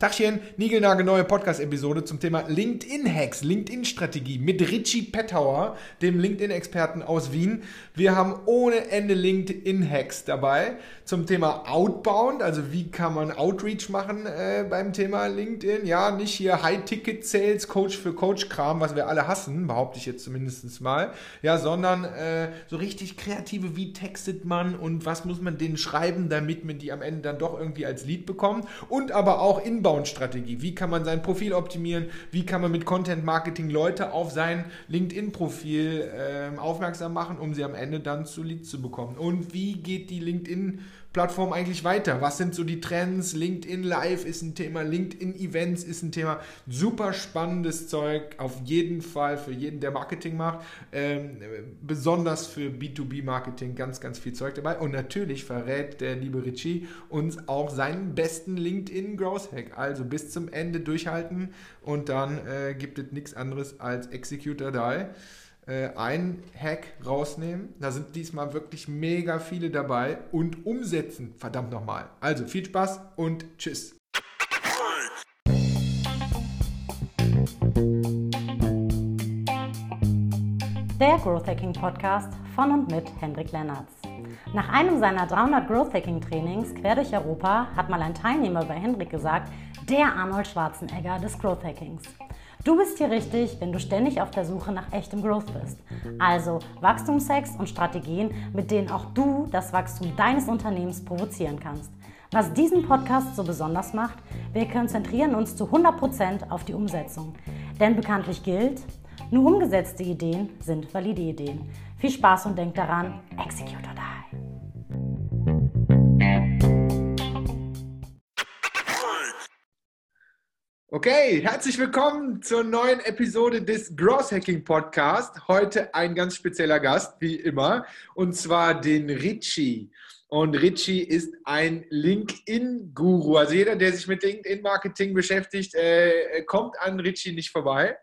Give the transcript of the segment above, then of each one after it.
Tachchen, neue Podcast-Episode zum Thema LinkedIn-Hacks, LinkedIn-Strategie mit Richie Pettauer, dem LinkedIn-Experten aus Wien. Wir haben ohne Ende LinkedIn-Hacks dabei zum Thema Outbound, also wie kann man Outreach machen äh, beim Thema LinkedIn. Ja, nicht hier High-Ticket-Sales, Coach für Coach-Kram, was wir alle hassen, behaupte ich jetzt zumindest mal. Ja, sondern äh, so richtig kreative, wie textet man und was muss man denen schreiben, damit man die am Ende dann doch irgendwie als Lead bekommt. Und aber auch Inbound Inbound-Strategie. Wie kann man sein Profil optimieren? Wie kann man mit Content Marketing Leute auf sein LinkedIn-Profil äh, aufmerksam machen, um sie am Ende dann zu Leads zu bekommen? Und wie geht die LinkedIn- Plattform eigentlich weiter? Was sind so die Trends? LinkedIn Live ist ein Thema, LinkedIn Events ist ein Thema. Super spannendes Zeug, auf jeden Fall für jeden, der Marketing macht. Ähm, besonders für B2B-Marketing ganz, ganz viel Zeug dabei. Und natürlich verrät der liebe Richie uns auch seinen besten LinkedIn Growth Hack. Also bis zum Ende durchhalten und dann äh, gibt es nichts anderes als Executor Die äh, ein Hack rausnehmen. Da sind diesmal wirklich mega viele dabei und umsetzen, verdammt nochmal. Also viel Spaß und tschüss. Der Growth Hacking Podcast von und mit Hendrik Lennertz. Nach einem seiner 300 Growth Hacking Trainings quer durch Europa hat mal ein Teilnehmer bei Hendrik gesagt, der Arnold Schwarzenegger des Growth Hackings. Du bist hier richtig, wenn du ständig auf der Suche nach echtem Growth bist. Also Wachstumshacks und Strategien, mit denen auch du das Wachstum deines Unternehmens provozieren kannst. Was diesen Podcast so besonders macht, wir konzentrieren uns zu 100% auf die Umsetzung. Denn bekanntlich gilt, nur umgesetzte Ideen sind valide Ideen. Viel Spaß und denk daran, execute or die. Okay, herzlich willkommen zur neuen Episode des Gross Hacking Podcast. Heute ein ganz spezieller Gast, wie immer, und zwar den Richie. Und Richie ist ein LinkedIn-Guru. Also jeder, der sich mit LinkedIn-Marketing beschäftigt, äh, kommt an Richie nicht vorbei.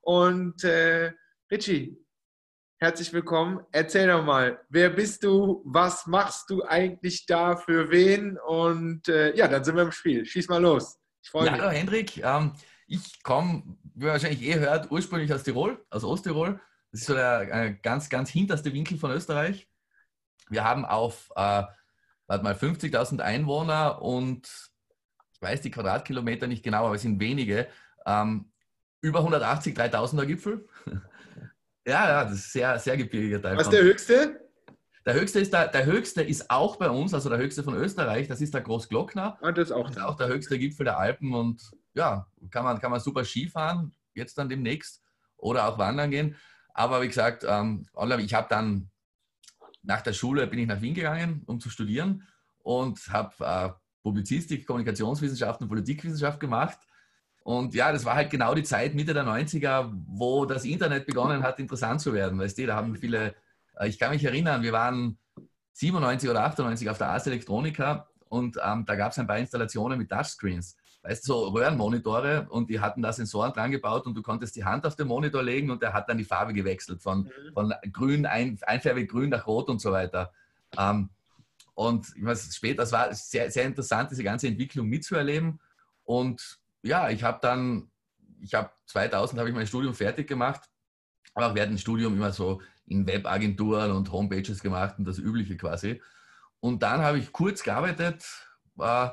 Und äh, Richie, herzlich willkommen. Erzähl doch mal, wer bist du? Was machst du eigentlich da für wen? Und äh, ja, dann sind wir im Spiel. Schieß mal los. Ich freue mich. Hallo Hendrik, ähm, ich komme, wie ihr wahrscheinlich eh hört, ursprünglich aus Tirol, aus Osttirol. Das ist so der äh, ganz, ganz hinterste Winkel von Österreich. Wir haben auf, äh, warte mal, 50.000 Einwohner und ich weiß die Quadratkilometer nicht genau, aber es sind wenige. Ähm, über 180 3000er Gipfel. ja, ja, das ist sehr, sehr gebirgiger Teil. Was ist der höchste? Der höchste, ist der, der höchste ist auch bei uns, also der höchste von Österreich, das ist der Großglockner. Ah, das ist auch, das ist auch der höchste Gipfel der Alpen und ja, kann man, kann man super Skifahren, jetzt dann demnächst, oder auch wandern gehen. Aber wie gesagt, ähm, ich habe dann nach der Schule bin ich nach Wien gegangen, um zu studieren und habe äh, Publizistik, Kommunikationswissenschaften und Politikwissenschaft gemacht. Und ja, das war halt genau die Zeit Mitte der 90er, wo das Internet begonnen hat, interessant zu werden. Weißt du, da haben viele ich kann mich erinnern, wir waren 97 oder 98 auf der Ars Electronica und ähm, da gab es ein paar Installationen mit Touchscreens. Weißt du, so Röhrenmonitore und die hatten da Sensoren dran gebaut und du konntest die Hand auf den Monitor legen und der hat dann die Farbe gewechselt von, mhm. von grün, ein, einfärbig grün nach rot und so weiter. Ähm, und ich weiß, später, das war sehr, sehr interessant, diese ganze Entwicklung mitzuerleben. Und ja, ich habe dann, ich habe 2000 habe ich mein Studium fertig gemacht, aber auch während dem Studium immer so in Webagenturen und Homepages gemacht und das Übliche quasi. Und dann habe ich kurz gearbeitet äh,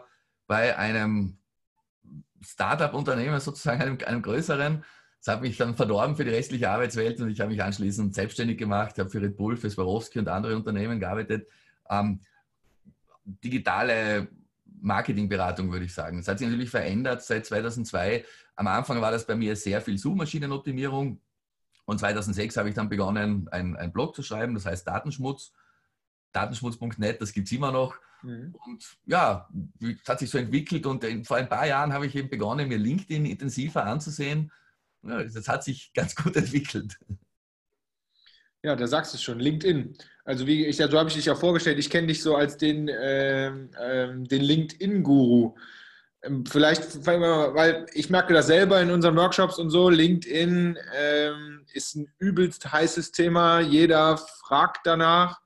bei einem Startup-Unternehmen, sozusagen einem, einem größeren. Das hat mich dann verdorben für die restliche Arbeitswelt und ich habe mich anschließend selbstständig gemacht, habe für Red Bull, für Swarovski und andere Unternehmen gearbeitet. Ähm, digitale Marketingberatung, würde ich sagen. Das hat sich natürlich verändert seit 2002. Am Anfang war das bei mir sehr viel Suchmaschinenoptimierung, und 2006 habe ich dann begonnen, einen Blog zu schreiben, das heißt Datenschmutz. Datenschmutz.net, das gibt es immer noch. Mhm. Und ja, es hat sich so entwickelt und vor ein paar Jahren habe ich eben begonnen, mir LinkedIn intensiver anzusehen. Ja, das hat sich ganz gut entwickelt. Ja, da sagst du es schon, LinkedIn. Also wie ich, so habe ich dich ja vorgestellt, ich kenne dich so als den, ähm, den LinkedIn-Guru. Ähm, vielleicht, weil ich merke das selber in unseren Workshops und so, LinkedIn ähm, ist ein übelst heißes Thema. Jeder fragt danach,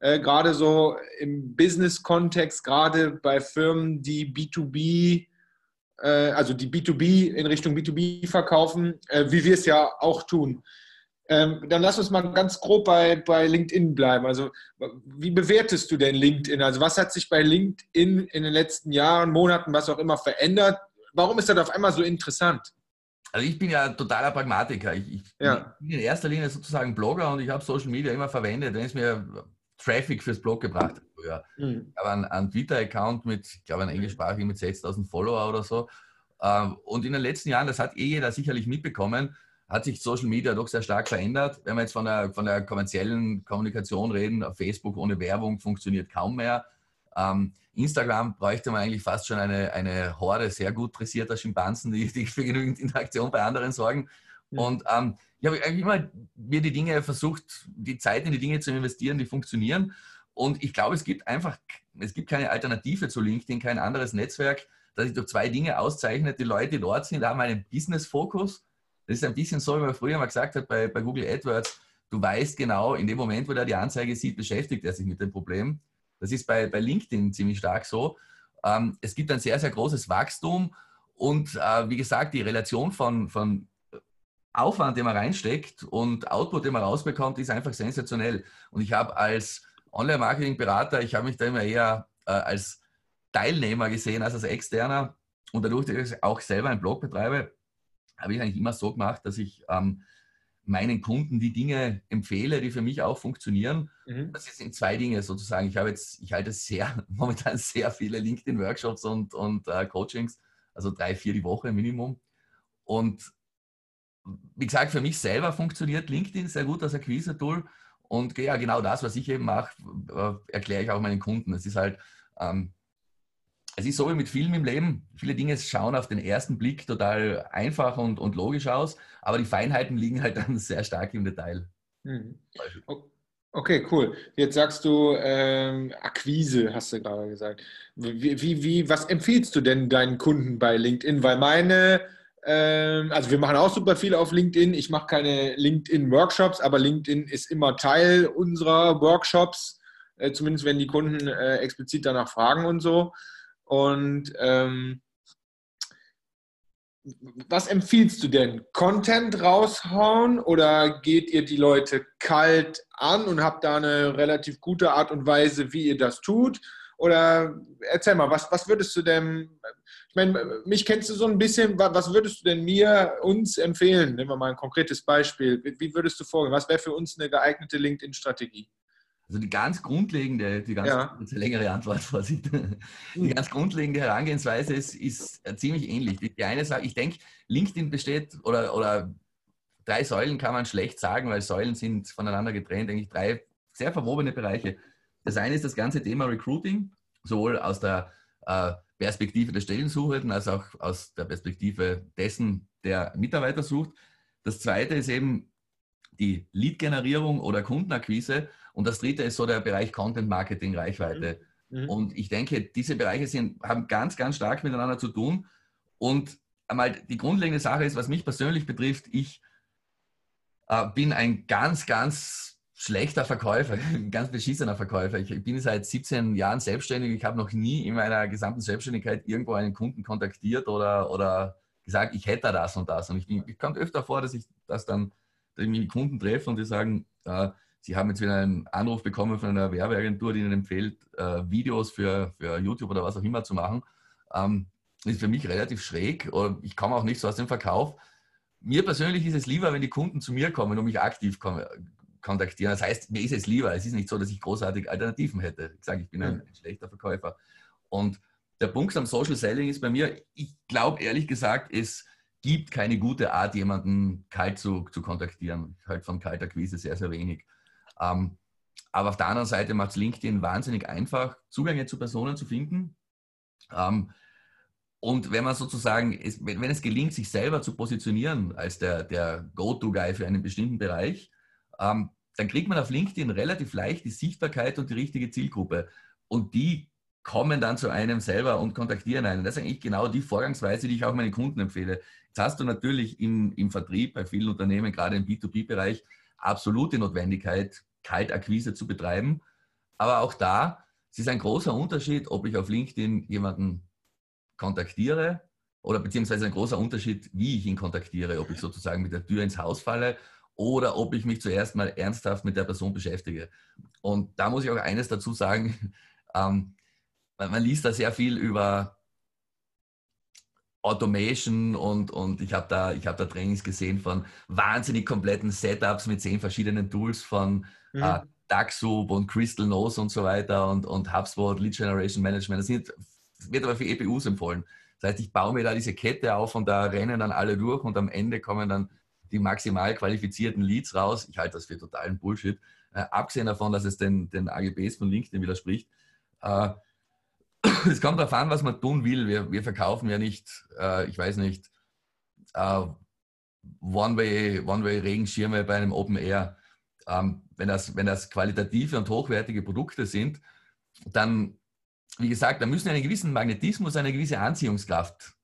äh, gerade so im Business-Kontext, gerade bei Firmen, die B2B äh, also die B2B in Richtung B2B verkaufen, äh, wie wir es ja auch tun. Ähm, dann lass uns mal ganz grob bei, bei LinkedIn bleiben. Also, wie bewertest du denn LinkedIn? Also, was hat sich bei LinkedIn in den letzten Jahren, Monaten, was auch immer verändert? Warum ist das auf einmal so interessant? Also, ich bin ja totaler Pragmatiker. Ich, ich ja. bin in erster Linie sozusagen Blogger und ich habe Social Media immer verwendet, wenn es mir Traffic fürs Blog gebracht hat. Früher. Mhm. Ich habe einen, einen Twitter-Account mit, ich glaube, einen englischsprachigen mit 6000 Follower oder so. Ähm, und in den letzten Jahren, das hat eh jeder sicherlich mitbekommen, hat sich Social Media doch sehr stark verändert. Wenn wir jetzt von der, von der kommerziellen Kommunikation reden, auf Facebook ohne Werbung funktioniert kaum mehr. Ähm, Instagram bräuchte man eigentlich fast schon eine, eine Horde sehr gut dressierter Schimpansen, die, die für genügend Interaktion bei anderen sorgen. Mhm. Und ähm, ich habe eigentlich immer mir die Dinge versucht, die Zeit in die Dinge zu investieren, die funktionieren. Und ich glaube, es gibt einfach, es gibt keine Alternative zu LinkedIn, kein anderes Netzwerk, das sich durch zwei Dinge auszeichnet. Die Leute, die dort sind, haben einen Business-Fokus das ist ein bisschen so, wie man früher mal gesagt hat bei, bei Google AdWords, du weißt genau, in dem Moment, wo der die Anzeige sieht, beschäftigt er sich mit dem Problem. Das ist bei, bei LinkedIn ziemlich stark so. Ähm, es gibt ein sehr, sehr großes Wachstum und äh, wie gesagt, die Relation von, von Aufwand, den man reinsteckt und Output, den man rausbekommt, ist einfach sensationell. Und ich habe als Online-Marketing-Berater, ich habe mich da immer eher äh, als Teilnehmer gesehen als als Externer und dadurch, dass ich auch selber einen Blog betreibe, habe ich eigentlich immer so gemacht, dass ich ähm, meinen Kunden die Dinge empfehle, die für mich auch funktionieren. Mhm. Das sind zwei Dinge sozusagen. Ich habe jetzt, ich halte sehr, momentan sehr viele LinkedIn-Workshops und, und äh, Coachings, also drei, vier die Woche Minimum. Und wie gesagt, für mich selber funktioniert LinkedIn sehr gut als Akquise-Tool. Und ja, genau das, was ich eben mache, erkläre ich auch meinen Kunden. Es ist halt, ähm, es ist so wie mit Filmen im Leben. Viele Dinge schauen auf den ersten Blick total einfach und, und logisch aus, aber die Feinheiten liegen halt dann sehr stark im Detail. Mhm. Okay, cool. Jetzt sagst du ähm, Akquise, hast du gerade gesagt. Wie, wie, wie, was empfiehlst du denn deinen Kunden bei LinkedIn? Weil meine, ähm, also wir machen auch super viel auf LinkedIn. Ich mache keine LinkedIn-Workshops, aber LinkedIn ist immer Teil unserer Workshops, äh, zumindest wenn die Kunden äh, explizit danach fragen und so. Und ähm, was empfiehlst du denn? Content raushauen oder geht ihr die Leute kalt an und habt da eine relativ gute Art und Weise, wie ihr das tut? Oder erzähl mal, was, was würdest du denn, ich meine, mich kennst du so ein bisschen, was würdest du denn mir, uns empfehlen? Nehmen wir mal ein konkretes Beispiel. Wie würdest du vorgehen? Was wäre für uns eine geeignete LinkedIn-Strategie? Also die ganz grundlegende, die ganz ja. längere Antwort Vorsicht. Die ganz grundlegende Herangehensweise ist, ist ziemlich ähnlich. Die eine Sache, ich denke, LinkedIn besteht oder, oder drei Säulen kann man schlecht sagen, weil Säulen sind voneinander getrennt, eigentlich drei sehr verwobene Bereiche. Das eine ist das ganze Thema Recruiting, sowohl aus der äh, Perspektive der Stellensuchenden als auch aus der Perspektive dessen, der Mitarbeiter sucht. Das zweite ist eben die Lead-Generierung oder Kundenakquise. Und das dritte ist so der Bereich Content Marketing, Reichweite. Mhm. mhm. Und ich denke, diese Bereiche sind, haben ganz, ganz stark miteinander zu tun. Und einmal die grundlegende Sache ist, was mich persönlich betrifft, ich äh, bin ein ganz, ganz schlechter Verkäufer, ein ganz beschissener Verkäufer. Ich bin seit 17 Jahren selbstständig. Ich habe noch nie in meiner gesamten Selbstständigkeit irgendwo einen Kunden kontaktiert oder, oder gesagt, ich hätte das und das. Und ich, ich kommt öfter vor, dass ich das dann dass ich mit Kunden treffe und die sagen, äh, sie haben jetzt wieder einen Anruf bekommen von einer Werbeagentur, die ihnen empfiehlt, äh, Videos für, für YouTube oder was auch immer zu machen. Ähm, ist für mich relativ schräg. Oder ich komme auch nicht so aus dem Verkauf. Mir persönlich ist es lieber, wenn die Kunden zu mir kommen und mich aktiv kontaktieren. Das heißt, mir ist es lieber. Es ist nicht so, dass ich großartig Alternativen hätte. Ich sage, ich bin ein, ein schlechter Verkäufer. Und der Punkt am Social Selling ist bei mir, ich glaube ehrlich gesagt, es gibt keine gute Art, jemanden kalt zu, zu kontaktieren. Ich halte von kalter Quise sehr, sehr wenig. Ähm, aber auf der anderen Seite macht es LinkedIn wahnsinnig einfach, Zugänge zu Personen zu finden. Ähm, und wenn man sozusagen, wenn, wenn es gelingt, sich selber zu positionieren als der, der Go-To-Guy für einen bestimmten Bereich, ähm, dann kriegt man auf LinkedIn relativ leicht die Sichtbarkeit und die richtige Zielgruppe. Und die kommen dann zu einem selber und kontaktieren einen. Das ist eigentlich genau die Vorgangsweise, die ich auch meinen Kunden empfehle. Jetzt hast du natürlich im, im Vertrieb bei vielen Unternehmen, gerade im B2B-Bereich, absolute Notwendigkeit, Kaltakquise zu betreiben. Aber auch da, es ist ein großer Unterschied, ob ich auf LinkedIn jemanden kontaktiere, oder beziehungsweise ein großer Unterschied, wie ich ihn kontaktiere, ob ich sozusagen mit der Tür ins Haus falle oder ob ich mich zuerst mal ernsthaft mit der Person beschäftige. Und da muss ich auch eines dazu sagen, ähm, man, man, liest da sehr viel über Automation und, und ich habe da, hab da Trainings gesehen von wahnsinnig kompletten Setups mit zehn verschiedenen Tools von mhm. äh, DuckSoup und Crystal Nose und so weiter und, und HubSpot, Lead Generation Management. Das, sind, wird aber für EPUs empfohlen. Das heißt, ich baue mir da diese Kette auf und da rennen dann alle durch und am Ende kommen dann die maximal qualifizierten Leads raus. Ich halte das für totalen Bullshit. Äh, abgesehen davon, dass es den, den AGBs von LinkedIn widerspricht. Äh, es kommt darauf an, was man tun will. Wir, wir verkaufen ja nicht, äh, ich weiß nicht, äh, One-Way-Regenschirme One bei einem Open Air. Ähm, wenn, das, wenn das qualitative und hochwertige Produkte sind, dann, wie gesagt, da müssen einen gewissen Magnetismus, eine gewisse Anziehungskraft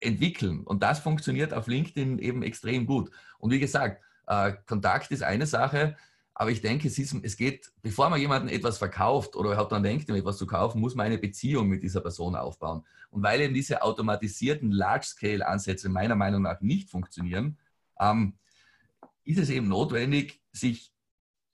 entwickeln. Und das funktioniert auf LinkedIn eben extrem gut. Und wie gesagt, äh, Kontakt ist eine Sache, aber ich denke, es, ist, es geht, bevor man jemandem etwas verkauft oder überhaupt dann denkt, ihm etwas zu kaufen, muss man eine Beziehung mit dieser Person aufbauen. Und weil eben diese automatisierten Large-Scale-Ansätze meiner Meinung nach nicht funktionieren, ähm, ist es eben notwendig, sich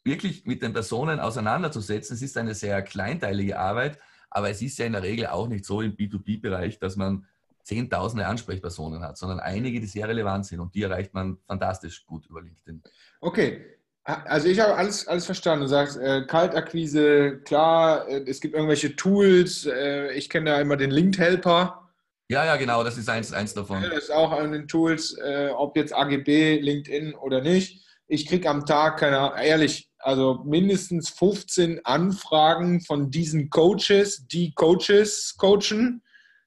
wirklich mit den Personen auseinanderzusetzen. Es ist eine sehr kleinteilige Arbeit, aber es ist ja in der Regel auch nicht so im B2B-Bereich, dass man zehntausende Ansprechpersonen hat, sondern einige, die sehr relevant sind und die erreicht man fantastisch gut über LinkedIn. Okay, also ich habe alles, alles verstanden. Du sagst, äh, Kaltakquise, klar, äh, es gibt irgendwelche Tools. Äh, ich kenne da immer den Linked Helper. Ja, ja, genau, das ist eins, eins davon. das ist auch an den Tools, äh, ob jetzt AGB, LinkedIn oder nicht. Ich kriege am Tag, keine Ahnung, ehrlich, also mindestens 15 Anfragen von diesen Coaches, die Coaches coachen.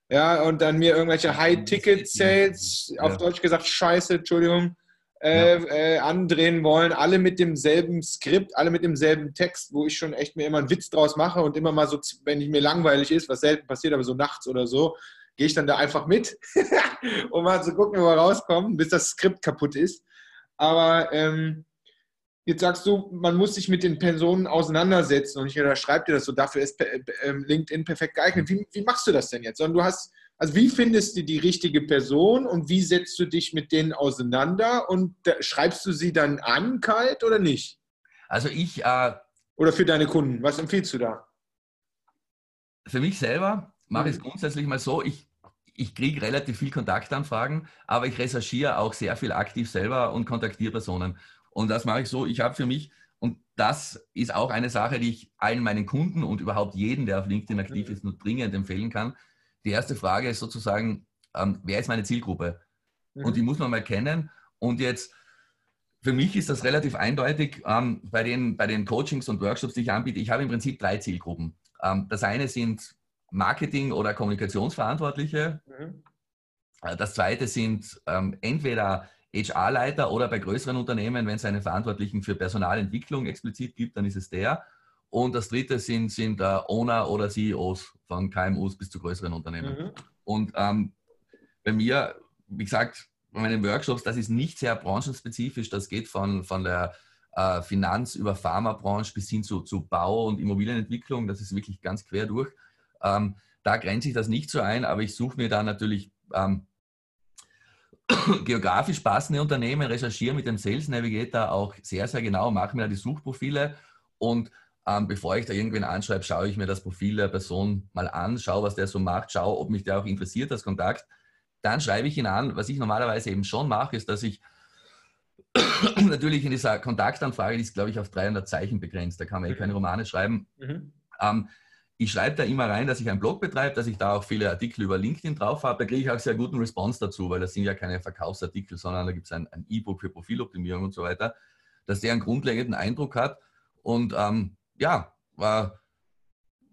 Ja, und dann mir irgendwelche High-Ticket-Sales, ja. auf Deutsch gesagt, Scheiße, Entschuldigung, äh, ja. äh, andrehen wollen, alle mit demselben Skript, alle mit demselben Text, wo ich schon echt mir immer einen Witz draus mache und immer mal so, wenn ich mir langweilig ist, was selten passiert, aber so nachts oder so, gehe ich dann da einfach mit, um mal zu gucken, wo wir rauskommen, bis das Skript kaputt ist. Aber ähm, jetzt sagst du, man muss sich mit den Personen auseinandersetzen und ich oder schreibt dir das so, dafür ist äh, LinkedIn perfekt geeignet. Wie, wie machst du das denn jetzt? Sondern du hast also wie findest du die richtige Person und wie setzt du dich mit denen auseinander und schreibst du sie dann an, kalt oder nicht? Also ich... Äh, oder für deine Kunden, was empfiehlst du da? Für mich selber mache ich es mhm. grundsätzlich mal so, ich, ich kriege relativ viel Kontaktanfragen, aber ich recherchiere auch sehr viel aktiv selber und kontaktiere Personen. Und das mache ich so, ich habe für mich, und das ist auch eine Sache, die ich allen meinen Kunden und überhaupt jeden, der auf LinkedIn aktiv ist, nur dringend empfehlen kann die erste Frage ist sozusagen, ähm, wer ist meine Zielgruppe? Mhm. Und die muss man mal kennen. Und jetzt, für mich ist das relativ eindeutig ähm, bei, den, bei den Coachings und Workshops, die ich anbiete. Ich habe im Prinzip drei Zielgruppen. Ähm, das eine sind Marketing- oder Kommunikationsverantwortliche. Mhm. Äh, das zweite sind ähm, entweder HR-Leiter oder bei größeren Unternehmen, wenn es einen Verantwortlichen für Personalentwicklung explizit gibt, dann ist es der. Und das dritte sind, sind uh, Owner oder CEOs von KMUs bis zu größeren Unternehmen. Mhm. Und ähm, bei mir, wie gesagt, bei meinen Workshops, das ist nicht sehr branchenspezifisch. Das geht von, von der äh, Finanz- über Pharmabranche bis hin zu, zu Bau- und Immobilienentwicklung. Das ist wirklich ganz quer durch. Ähm, da grenze ich das nicht so ein, aber ich suche mir da natürlich ähm, geografisch passende Unternehmen, recherchiere mit dem Sales Navigator auch sehr, sehr genau, mache mir da die Suchprofile und ähm, bevor ich da irgendwen anschreibe, schaue ich mir das Profil der Person mal an, schaue, was der so macht, schaue, ob mich der auch interessiert, das Kontakt. Dann schreibe ich ihn an. Was ich normalerweise eben schon mache, ist, dass ich natürlich in dieser Kontaktanfrage, die ist, glaube ich, auf 300 Zeichen begrenzt, da kann man eh keine mhm. Romane schreiben. Mhm. Ähm, ich schreibe da immer rein, dass ich einen Blog betreibe, dass ich da auch viele Artikel über LinkedIn drauf habe. Da kriege ich auch sehr guten Response dazu, weil das sind ja keine Verkaufsartikel, sondern da gibt es ein E-Book für Profiloptimierung und so weiter, dass der einen grundlegenden Eindruck hat. Und ähm, ja, war.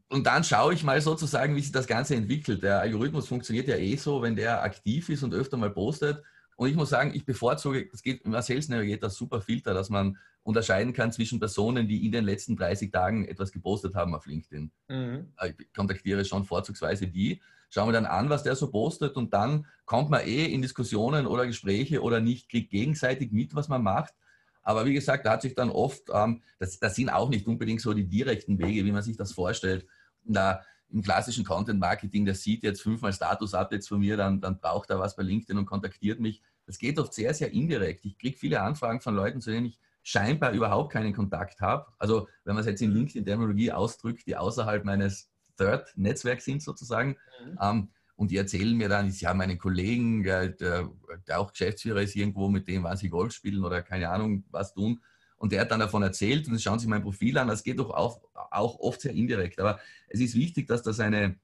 Und dann schaue ich mal sozusagen, wie sich das Ganze entwickelt. Der Algorithmus funktioniert ja eh so, wenn der aktiv ist und öfter mal postet. Und ich muss sagen, ich bevorzuge, es geht im Sales Navigator super Filter, dass man unterscheiden kann zwischen Personen, die in den letzten 30 Tagen etwas gepostet haben auf LinkedIn. Mhm. Äh, ich kontaktiere schon vorzugsweise die, schaue mir dann an, was der so postet und dann kommt man eh in Diskussionen oder Gespräche oder nicht, kriegt gegenseitig mit, was man macht. Aber wie gesagt, da hat sich dann oft, ähm, das, das sind auch nicht unbedingt so die direkten Wege, wie man sich das vorstellt. Da, im klassischen Content-Marketing, der sieht jetzt fünfmal Status-Updates von mir, dann, dann braucht er was bei LinkedIn und kontaktiert mich. Das geht oft sehr, sehr indirekt. Ich kriege viele Anfragen von Leuten, zu denen ich scheinbar überhaupt keinen Kontakt habe. Also wenn man es jetzt in LinkedIn-Terminologie ausdrückt, die außerhalb meines Third-Netzwerks sind sozusagen. Mhm. Ähm, und die erzählen mir dann, sie haben einen Kollegen, der, der, auch Geschäftsführer ist irgendwo, mit dem wann sie Golf spielen oder keine Ahnung was tun. Und der hat dann davon erzählt und schauen sich mein Profil an. Das geht doch auch, auch oft sehr indirekt. Aber es ist wichtig, dass das eine,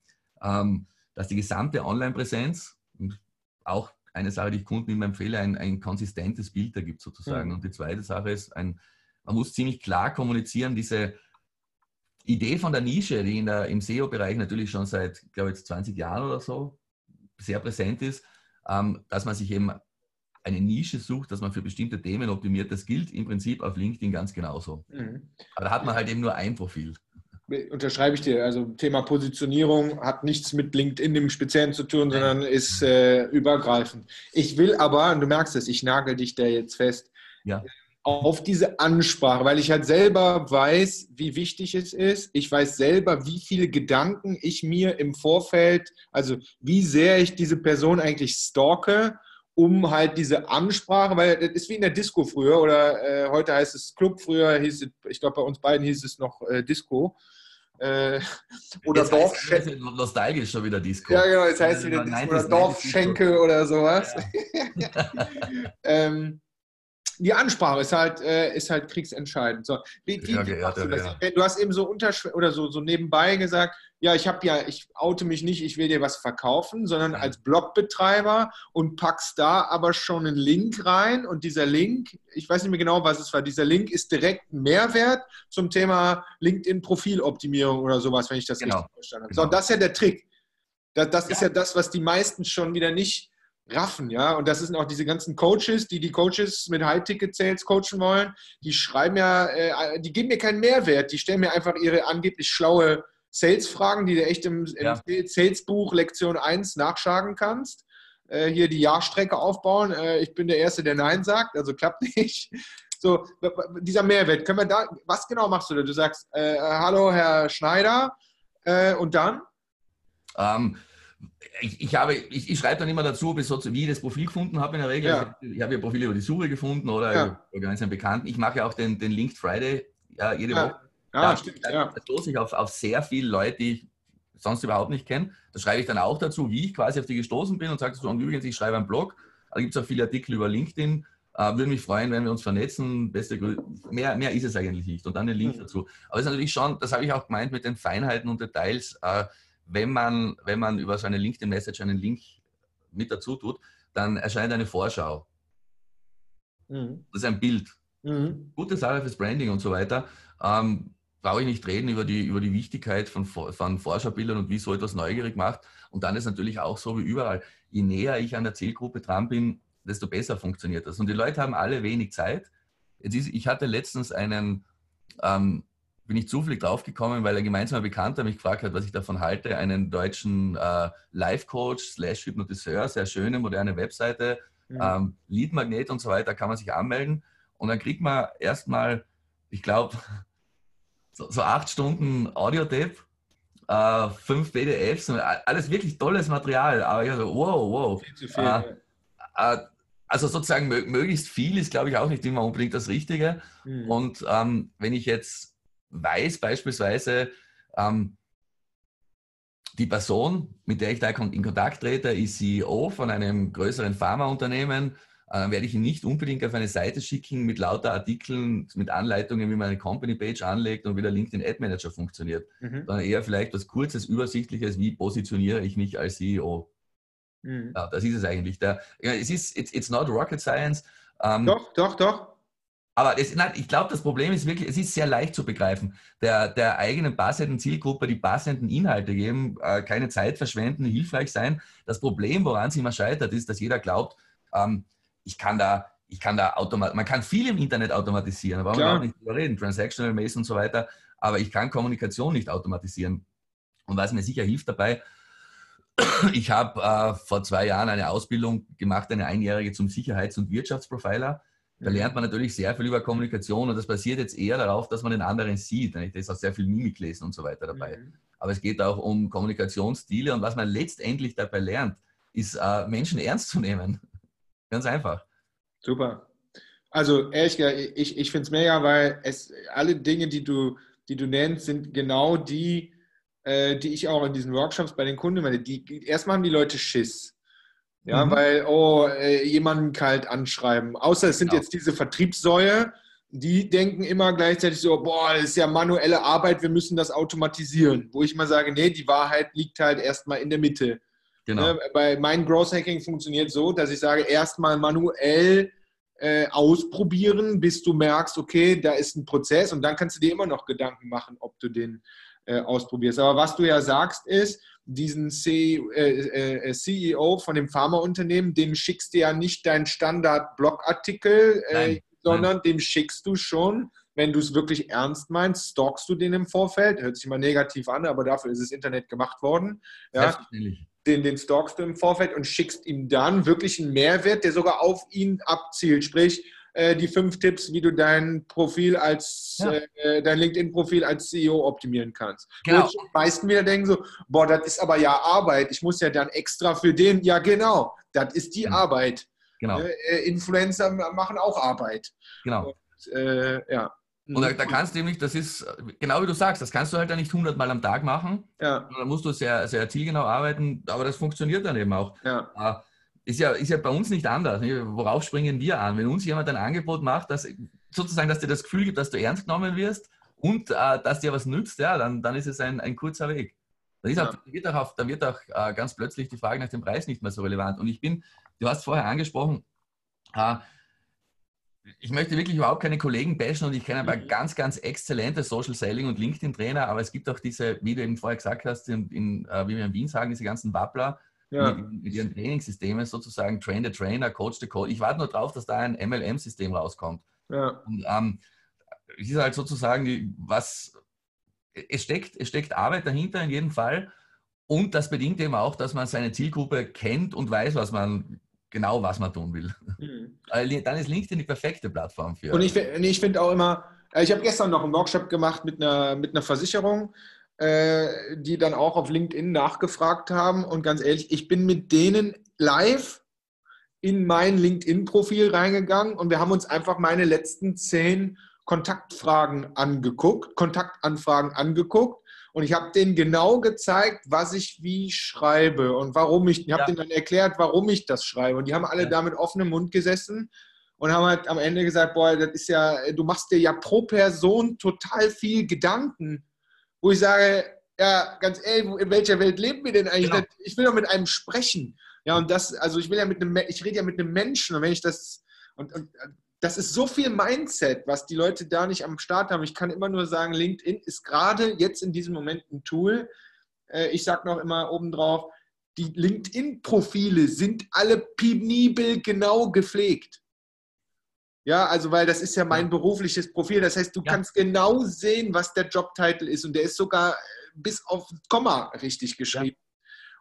ähm, dass die gesamte Online-Präsenz und auch eine Sache, die ich Kunden immer empfehle, ein, ein konsistentes Bild ergibt sozusagen. Mhm. Und die zweite Sache ist, ein, man muss ziemlich klar kommunizieren, diese Idee von der Nische, die in der, im SEO-Bereich natürlich schon seit, glaube ich, 20 Jahren oder so sehr präsent ist, ähm, dass man sich eben eine Nische sucht, dass man für bestimmte Themen optimiert. Das gilt im Prinzip auf LinkedIn ganz genauso. Mhm. Aber da hat man halt eben nur ein Profil. Unterschreibe ich dir. Also Thema Positionierung hat nichts mit LinkedIn im Speziellen zu tun, sondern ist äh, übergreifend. Ich will aber, und du merkst es, ich nagel dich da jetzt fest, ja. auf diese Ansprache, weil ich halt selber weiß, wie wichtig es ist. Ich weiß selber, wie viele Gedanken ich mir im Vorfeld, also wie sehr ich diese Person eigentlich stalke um halt diese Ansprache, weil das ist wie in der Disco früher oder äh, heute heißt es Club, früher hieß es, ich glaube bei uns beiden hieß es noch äh, Disco. Äh, oder Dorfschenke. Nostalgisch schon wieder Disco. Ja, genau, jetzt heißt es wieder Disco oder Dorfschenke oder sowas. Ja. ähm, die Ansprache ist halt, äh, ist halt kriegsentscheidend. So, wie, wie, ja, ja, du, ja. du, hast eben so oder so, so nebenbei gesagt, ja, ich habe ja, ich oute mich nicht, ich will dir was verkaufen, sondern als Blogbetreiber und packst da aber schon einen Link rein und dieser Link, ich weiß nicht mehr genau, was es war, dieser Link ist direkt ein Mehrwert zum Thema LinkedIn-Profiloptimierung oder sowas, wenn ich das genau. richtig verstanden habe. Genau. So, das ist ja der Trick. Das, das ist ja das, was die meisten schon wieder nicht raffen, ja. Und das sind auch diese ganzen Coaches, die die Coaches mit High-Ticket-Sales coachen wollen. Die schreiben ja, äh, die geben mir keinen Mehrwert. Die stellen mir einfach ihre angeblich schlaue Sales-Fragen, die du echt im, ja. im Sales-Buch Lektion 1 nachschlagen kannst. Äh, hier die Jahrstrecke aufbauen. Äh, ich bin der Erste, der Nein sagt, also klappt nicht. So, dieser Mehrwert, können wir da, was genau machst du da? Du sagst, äh, hallo Herr Schneider äh, und dann? Ähm, ich, ich, habe, ich, ich, schreibe dann immer dazu, wie ich das Profil gefunden habe in der Regel. Ja. Ich, ich habe ja Profile über die Suche gefunden oder ja. über einen Bekannten. Ich mache ja auch den, den Linked Friday ja, jede. Woche. Ja, da, stimmt. Da, da stoße ich auf, auf sehr viele Leute, die ich sonst überhaupt nicht kenne. Da schreibe ich dann auch dazu, wie ich quasi auf die gestoßen bin und sage so, und übrigens, ich schreibe einen Blog. Da gibt es auch viele Artikel über LinkedIn. Äh, würde mich freuen, wenn wir uns vernetzen. Beste mehr, mehr ist es eigentlich nicht. Und dann den Link mhm. dazu. Aber es ist natürlich schon, das habe ich auch gemeint mit den Feinheiten und Details. Äh, wenn man, wenn man über so eine LinkedIn-Message einen Link mit dazu tut, dann erscheint eine Vorschau. Mhm. Das ist ein Bild. Mhm. Gute Sache fürs Branding und so weiter. Ähm, brauche ich nicht reden über die, über die Wichtigkeit von, von Vorschaubildern und wie so etwas neugierig macht. Und dann ist natürlich auch so wie überall, je näher ich an der Zielgruppe dran bin, desto besser funktioniert das. Und die Leute haben alle wenig Zeit. Jetzt ist, ich hatte letztens einen ähm, bin ich zufällig draufgekommen, weil ein gemeinsamer Bekannter mich gefragt hat, was ich davon halte, einen deutschen äh, Life-Coach slash Hypnotiseur, sehr schöne, moderne Webseite, mhm. ähm, Lead-Magnet und so weiter, kann man sich anmelden und dann kriegt man erstmal, ich glaube, so, so, acht Stunden Audio-Tape, äh, fünf PDFs, alles wirklich tolles Material, aber ich so, wow, wow. Viel viel, äh, äh, also sozusagen möglichst viel ist, glaube ich, auch nicht immer unbedingt das Richtige. Mhm. Und ähm, wenn ich jetzt weiß beispielsweise, ähm, die Person, mit der ich da in Kontakt trete, ist CEO von einem größeren Pharmaunternehmen, äh, werde ich ihn nicht unbedingt auf eine Seite schicken mit lauter Artikeln, mit Anleitungen, wie man eine Company-Page anlegt und wie der LinkedIn Ad Manager funktioniert, mhm. sondern eher vielleicht was Kurzes, Übersichtliches, wie positioniere ich mich als CEO. Mhm. Ja, das ist es eigentlich. Der, es ist, it's, it's not rocket science. Ähm, doch, doch, doch. Aber es, nein, ich glaube, das Problem ist wirklich, es ist sehr leicht zu begreifen. Der, der eigenen passenden Zielgruppe die passenden Inhalte geben, äh, keine Zeit verschwenden, hilfreich sein. Das Problem, woran es immer scheitert, ist, dass jeder glaubt, ähm, ich kann da, ich kann da automat man kann viel im Internet automatisieren, aber wir auch nicht drüber reden, Transactional Maze und so weiter, aber ich kann Kommunikation nicht automatisieren. Und was mir sicher hilft dabei, ich habe äh, vor zwei Jahren eine Ausbildung gemacht, eine einjährige zum Sicherheits- und Wirtschaftsprofiler Da lernt man natürlich sehr viel über Kommunikation und das basiert jetzt eher darauf, dass man den anderen sieht. Da ist auch sehr viel Mimik lesen und so weiter dabei. Mhm. Aber es geht auch um Kommunikationsstile und was man letztendlich dabei lernt, ist äh, Menschen ernst zu nehmen. Ganz einfach. Super. Also ehrlich gesagt, ich, ich finde es mega, weil es alle Dinge, die du, die du nennst, sind genau die, äh, die ich auch in diesen Workshops bei den Kunden meine. Die, erstmal haben die Leute Schiss. Ja, mhm. weil, oh, äh, jemanden kalt anschreiben. Außer es sind genau. jetzt diese Vertriebssäue, die denken immer gleichzeitig so, boah, das ist ja manuelle Arbeit, wir müssen das automatisieren. Wo ich mal sage, nee, die Wahrheit liegt halt erstmal in der Mitte. Genau. Ne, bei meinem Growth Hacking funktioniert so, dass ich sage, erstmal manuell äh, ausprobieren, bis du merkst, okay, da ist ein Prozess und dann kannst du dir immer noch Gedanken machen, ob du den äh, ausprobierst. Aber was du ja sagst ist, diesen C, äh, äh CEO von dem Pharmaunternehmen, dem schickst du ja nicht deinen Standard-Blogartikel, äh, sondern nein. dem schickst du schon, wenn du es wirklich ernst meinst, stalkst du den im Vorfeld. Hört sich mal negativ an, aber dafür ist das Internet gemacht worden. Ja den, den stalkst du im Vorfeld und schickst ihm dann wirklich einen Mehrwert, der sogar auf ihn abzielt. Sprich, äh, die fünf Tipps, wie du dein Profil als, ja. äh, dein LinkedIn-Profil als CEO optimieren kannst. Genau. Die meisten wieder denken so, boah, das ist aber ja Arbeit. Ich muss ja dann extra für den, ja genau, das ist die mhm. Arbeit. Genau. Äh, Influencer machen auch Arbeit. Genau. Und, äh, ja. Und da, da, kannst du nämlich, das ist genau wie du sagst, das kannst du halt dann nicht hundertmal am Tag machen. Ja. Da musst du sehr, sehr zielgenau arbeiten, aber das funktioniert dann eben auch. Ja. Ah, ist ja, ist ja bei uns nicht anders. Worauf springen wir an? Wenn uns jemand ein Angebot macht, dass sozusagen, dass dir das Gefühl gibt, dass du ernst genommen wirst und äh, dass dir was nützt, ja, dann, dann ist es ein, ein kurzer Weg. Da, ja. auch, wird auch, da wird auch äh, ganz plötzlich die Frage nach dem Preis nicht mehr so relevant. Und ich bin, du hast vorher angesprochen, äh, ich möchte wirklich überhaupt keine Kollegen bashen und ich kenne aber mhm. ganz, ganz exzellente Social Selling und LinkedIn-Trainer, aber es gibt auch diese, wie du eben vorher gesagt hast, in, in, äh, wie wir in Wien sagen, diese ganzen Wappler ja. mit, mit, ihren Trainingssystemen, sozusagen Train the Trainer, Coach the Coach. Ich warte nur darauf, dass da ein MLM-System rauskommt. Ja. Und ähm, es ist halt sozusagen, die, was, es steckt, es steckt Arbeit dahinter in jedem Fall. Und das bedingt eben auch, dass man seine Zielgruppe kennt und weiß, was man genau, was man tun will. Mhm. Dann ist LinkedIn die perfekte Plattform für. Und ich, ich finde auch immer, äh, ich habe gestern noch einen Workshop gemacht mit einer, mit einer Versicherung, äh, die dann auch auf LinkedIn nachgefragt haben. Und ganz ehrlich, ich bin mit denen live in mein LinkedIn-Profil reingegangen und wir haben uns einfach meine letzten zehn Kontaktfragen angeguckt, Kontaktanfragen angeguckt und ich habe denen genau gezeigt, was ich wie schreibe und warum ich. Ich habe ja. denen dann erklärt, warum ich das schreibe. Und die haben alle ja. da mit offenem Mund gesessen und haben halt am Ende gesagt, boah, das ist ja, du machst dir ja pro Person total viel Gedanken. Wo ich sage, ja, ganz ehrlich, in welcher Welt leben wir denn eigentlich? Genau. Ich will doch mit einem sprechen. Ja, und das, also ich will ja mit einem, ich rede ja mit einem Menschen und wenn ich das, und, und das ist so viel Mindset, was die Leute da nicht am Start haben. Ich kann immer nur sagen, LinkedIn ist gerade jetzt in diesem Moment ein Tool. Äh, ich sage noch immer obendrauf, die LinkedIn-Profile sind alle penibel genau gepflegt. Ja, also weil das ist ja mein berufliches Profil. Das heißt, du ja. kannst genau sehen, was der Jobtitel ist und der ist sogar bis auf Komma richtig geschrieben.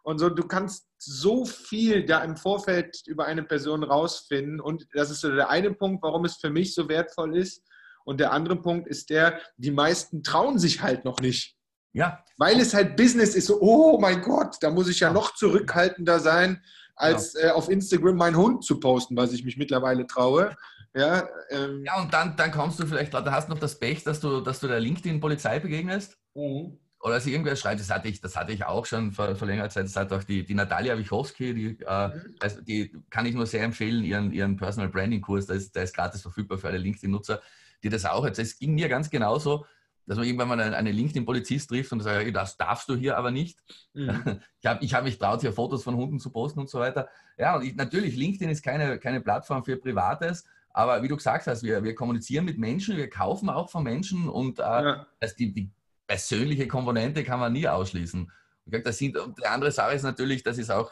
Und so, du kannst so viel da im Vorfeld über eine Person rausfinden. Und das ist so der eine Punkt, warum es für mich so wertvoll ist. Und der andere Punkt ist der, die meisten trauen sich halt noch nicht. Ja. Weil es halt Business ist, so, oh mein Gott, da muss ich ja noch zurückhaltender sein, als ja. äh, auf Instagram meinen Hund zu posten, was ich mich mittlerweile traue. Ja, ähm. ja und dann, dann kommst du vielleicht, da hast du noch das Pech, dass du, dass du der LinkedIn-Polizei begegnest. Mhm oder sie irgendwer schreibt, das hatte ich, das hatte ich auch schon vor, vor längerer Zeit, das hat auch die, die Natalia Wichowski, die, äh, also die kann ich nur sehr empfehlen, ihren, ihren Personal Branding Kurs, der ist, der ist gratis verfügbar für alle LinkedIn-Nutzer, die das auch jetzt, es ging mir ganz genauso, dass man irgendwann mal einen, LinkedIn-Polizist trifft und sagt, das darfst du hier aber nicht. Mhm. Ich habe ich hab mich traut, hier Fotos von Hunden zu posten und so weiter. Ja, und ich, natürlich, LinkedIn ist keine, keine Plattform für Privates, aber wie du gesagt hast, wir, wir kommunizieren mit Menschen, wir kaufen auch von Menschen und äh, ja. also die, die persönliche Komponente kann man nie ausschließen. Und das sind, und die andere Sache ist natürlich, das ist auch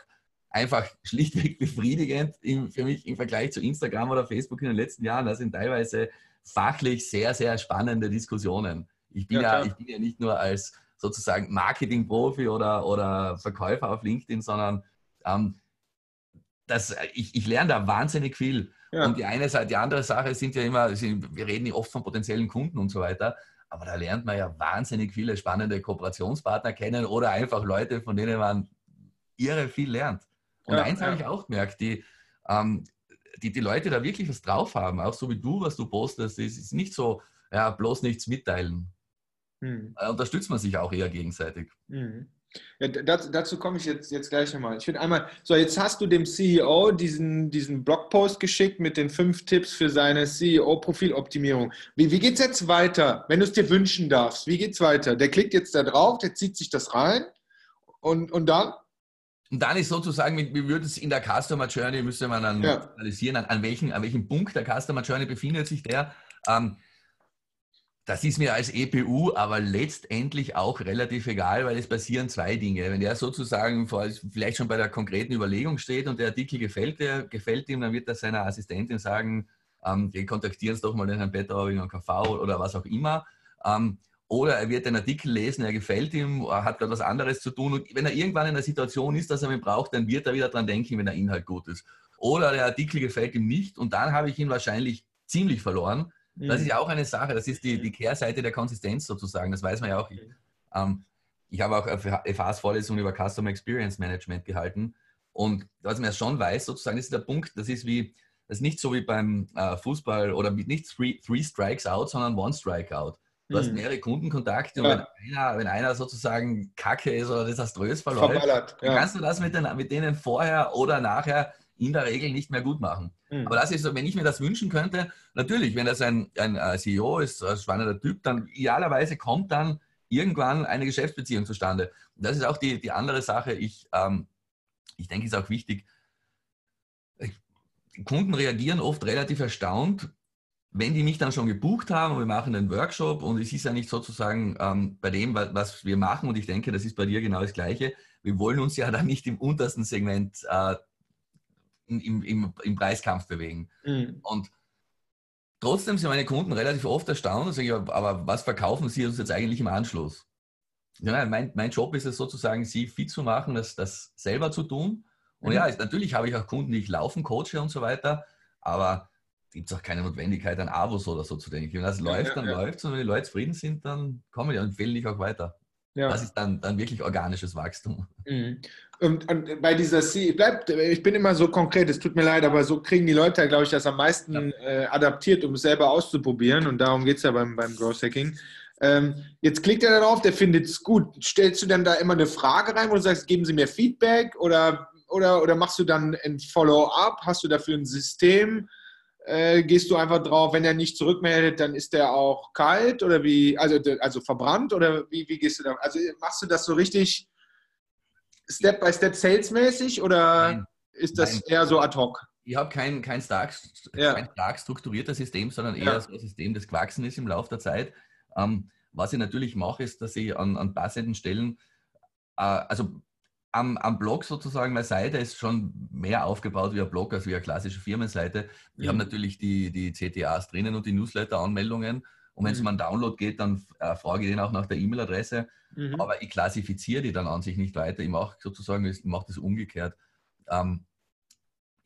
einfach schlichtweg befriedigend im, für mich im Vergleich zu Instagram oder Facebook in den letzten Jahren. Das sind teilweise fachlich sehr, sehr spannende Diskussionen. Ich bin ja, ja ich bin ja nicht nur als sozusagen Marketing-Profi oder, oder Verkäufer auf LinkedIn, sondern ähm, das, ich, ich lerne da wahnsinnig viel. Ja. Und die eine Seite, die andere Sache sind ja immer, wir reden ja oft von potenziellen Kunden und so weiter, aber da lernt man ja wahnsinnig viele spannende Kooperationspartner kennen oder einfach Leute, von denen man irre viel lernt. Und ja, eins ja. habe ich auch gemerkt, die, ähm, die, die Leute da wirklich was drauf haben, auch so wie du, was du postest, ist, ist nicht so, ja, bloß nichts mitteilen. Hm. Da unterstützt man sich auch eher gegenseitig. Hm. Ja, dazu, dazu, komme ich jetzt, jetzt gleich nochmal. Ich finde einmal, so jetzt hast du dem CEO diesen, diesen Blogpost geschickt mit den fünf Tipps für seine CEO-Profiloptimierung. Wie, wie geht es jetzt weiter, wenn du es dir wünschen darfst? Wie geht es weiter? Der klickt jetzt da drauf, der zieht sich das rein und, und dann? Und dann ist sozusagen, wie würde es in der Customer Journey, müsste man dann ja. analysieren, an, an, welchen, an welchem Punkt der Customer Journey befindet sich der. Ähm, das ist mir als EPU aber letztendlich auch relativ egal, weil es passieren zwei Dinge. Wenn er sozusagen vielleicht schon bei der konkreten Überlegung steht und der Artikel gefällt, der, gefällt ihm, dann wird er seiner Assistentin sagen, ähm, kontaktieren Sie doch mal den Herrn Bettauer wegen KV oder was auch immer. Ähm, oder er wird den Artikel lesen, er gefällt ihm, er hat gerade was anderes zu tun. Und wenn er irgendwann in der Situation ist, dass er ihn braucht, dann wird er wieder dran denken, wenn der Inhalt gut ist. Oder der Artikel gefällt ihm nicht und dann habe ich ihn wahrscheinlich ziemlich verloren das ist ja auch eine Sache, das ist die, die Kehrseite der Konsistenz sozusagen, das weiß man ja auch. Ich, ähm, ich habe auch FAs Vorlesung über Customer Experience Management gehalten und was man ja schon weiß, sozusagen, das ist der Punkt, das ist wie, das ist nicht so wie beim äh, Fußball oder nicht three, three Strikes out, sondern One Strike out. Du mhm. hast mehrere Kundenkontakte und ja. wenn, einer, wenn einer sozusagen kacke ist oder desaströs verläuft, ja. dann kannst du das mit, den, mit denen vorher oder nachher in der Regel nicht mehr gut machen. Mhm. Aber das ist so, wenn ich mir das wünschen könnte, natürlich, wenn das ein, ein äh, CEO ist, ein spannender Typ, dann idealerweise kommt dann irgendwann eine Geschäftsbeziehung zustande. Und das ist auch die, die andere Sache. Ich, ähm, ich denke, es ist auch wichtig. Kunden reagieren oft relativ erstaunt, wenn die mich dann schon gebucht haben und wir machen einen Workshop und es ist ja nicht sozusagen ähm, bei dem, was wir machen und ich denke, das ist bei dir genau das Gleiche. Wir wollen uns ja dann nicht im untersten Segment äh, im, im, im Preiskampf bewegen. Mhm. Und trotzdem sind meine Kunden relativ oft erstaunt und sagen, ja, aber was verkaufen Sie uns jetzt eigentlich im Anschluss? Ja, mein, mein Job ist es sozusagen, Sie fit zu machen, das, das selber zu tun. Und mhm. ja, natürlich habe ich auch Kunden, die ich laufen, coache und so weiter, aber gibt es auch keine Notwendigkeit, an Avos oder so zu denken. Wenn das ja, läuft, dann ja. läuft es und wenn die Leute zufrieden sind, dann kommen die und empfehlen dich auch weiter. Ja. Das ist dann, dann wirklich organisches Wachstum. Mhm. Und, und, bei dieser C, ich, bleib, ich bin immer so konkret, es tut mir leid, aber so kriegen die Leute, glaube ich, das am meisten äh, adaptiert, um es selber auszuprobieren. Und darum geht es ja beim, beim Growth Hacking. Ähm, jetzt klickt er darauf, der findet es gut. Stellst du dann da immer eine Frage rein, wo du sagst, geben Sie mir Feedback oder, oder, oder machst du dann ein Follow-up? Hast du dafür ein System? Äh, gehst du einfach drauf, wenn er nicht zurückmeldet, dann ist der auch kalt oder wie, also, also verbrannt oder wie, wie gehst du da? Also machst du das so richtig Step by Step salesmäßig oder Nein. ist das Nein. eher so ad hoc? Ich habe kein, kein, stark, ja. kein stark strukturiertes System, sondern eher ja. so ein System, das gewachsen ist im Laufe der Zeit. Ähm, was ich natürlich mache, ist, dass ich an, an passenden Stellen, äh, also am, am Blog sozusagen, meine Seite ist schon mehr aufgebaut wie ein Blog als wie eine klassische Firmenseite. Wir mhm. haben natürlich die, die CTAs drinnen und die Newsletter-Anmeldungen. Und wenn es mhm. um einen Download geht, dann äh, frage ich den auch nach der E-Mail-Adresse. Mhm. Aber ich klassifiziere die dann an sich nicht weiter. Ich mache sozusagen, ich mache das umgekehrt. Ähm,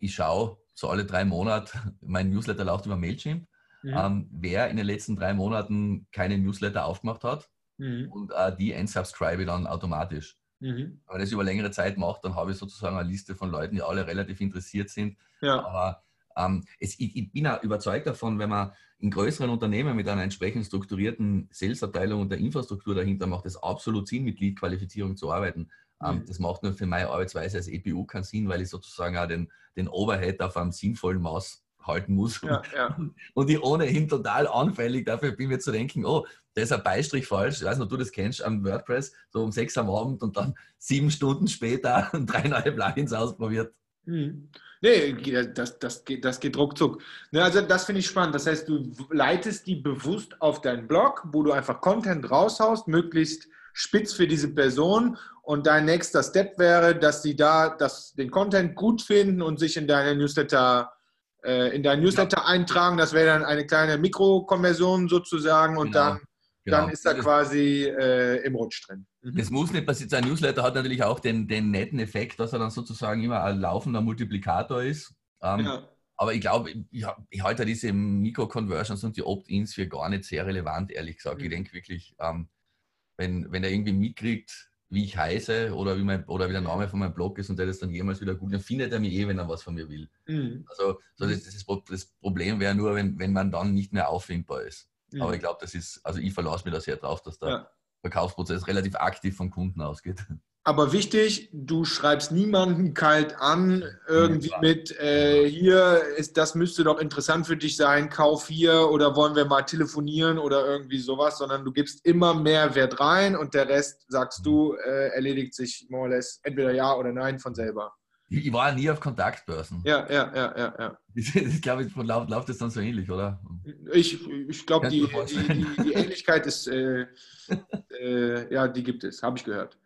ich schaue so alle drei Monate, mein Newsletter läuft über Mailchimp, mhm. ähm, wer in den letzten drei Monaten keine Newsletter aufgemacht hat. Mhm. Und äh, die entsubscribe ich dann automatisch. Mhm. Wenn ich das über längere Zeit mache, dann habe ich sozusagen eine Liste von Leuten, die alle relativ interessiert sind. Ja. Aber ähm, es, ich, ich, bin auch überzeugt davon, wenn man in größeren Unternehmen mit einer entsprechend strukturierten Sales-Abteilung und der Infrastruktur dahinter macht es absolut Sinn, mit Lead-Qualifizierung zu arbeiten. Ähm, mhm. Das macht nur für meine Arbeitsweise als EPU keinen Sinn, weil ich sozusagen auch den, den Overhead auf einem sinnvollen Maß halten muss. Ja, ja. Und ich ohnehin total anfällig dafür bin, mir zu denken, oh, da ist ein Beistrich falsch. Ich weiß ob du das kennst am WordPress, so um sechs am Abend und dann sieben Stunden später drei neue Plugins ausprobiert. Hm. Nee, das, das, geht, das geht ruckzuck. Ne, also das finde ich spannend. Das heißt, du leitest die bewusst auf deinen Blog, wo du einfach Content raushaust, möglichst spitz für diese Person. Und dein nächster Step wäre, dass sie da das, den Content gut finden und sich in deine Newsletter äh, in dein Newsletter ja. eintragen. Das wäre dann eine kleine Mikrokonversion sozusagen und genau. dann genau. dann ist er quasi äh, im Rutsch drin. Mhm. Das muss nicht passieren. Sein Newsletter hat natürlich auch den, den netten Effekt, dass er dann sozusagen immer ein laufender Multiplikator ist. Ähm, ja. Aber ich glaube, ich, ich halte diese Mikro-Conversions und die Opt-ins für gar nicht sehr relevant, ehrlich gesagt. Mhm. Ich denke wirklich, ähm, wenn, wenn er irgendwie mitkriegt, wie ich heiße oder wie, mein, oder wie der Name von meinem Blog ist und der das dann jemals wieder gut, dann findet er mich eh, wenn er was von mir will. Mhm. Also so das, das, das, Problem wäre nur, wenn, wenn man dann nicht mehr auffindbar ist. Mhm. Aber ich glaube, das ist, also ich verlasse mir da sehr drauf, dass der ja. Verkaufsprozess relativ aktiv vom Kunden ausgeht. Aber wichtig, du schreibst niemanden kalt an, irgendwie mit, äh, hier, ist, das müsste doch interessant für dich sein, kauf hier oder wollen wir mal telefonieren oder irgendwie sowas, sondern du gibst immer mehr Wert rein und der Rest, sagst du, äh, erledigt sich more or less entweder ja oder nein von selber. Ich war nie auf Kontaktbörsen. Ja, ja, ja, ja. ja. Ich glaube, von Lauf läuft das dann so ähnlich, oder? Ich, ich glaube, die, die, die, die, Ähnlichkeit ist, äh, äh, ja, die gibt es, habe ich gehört.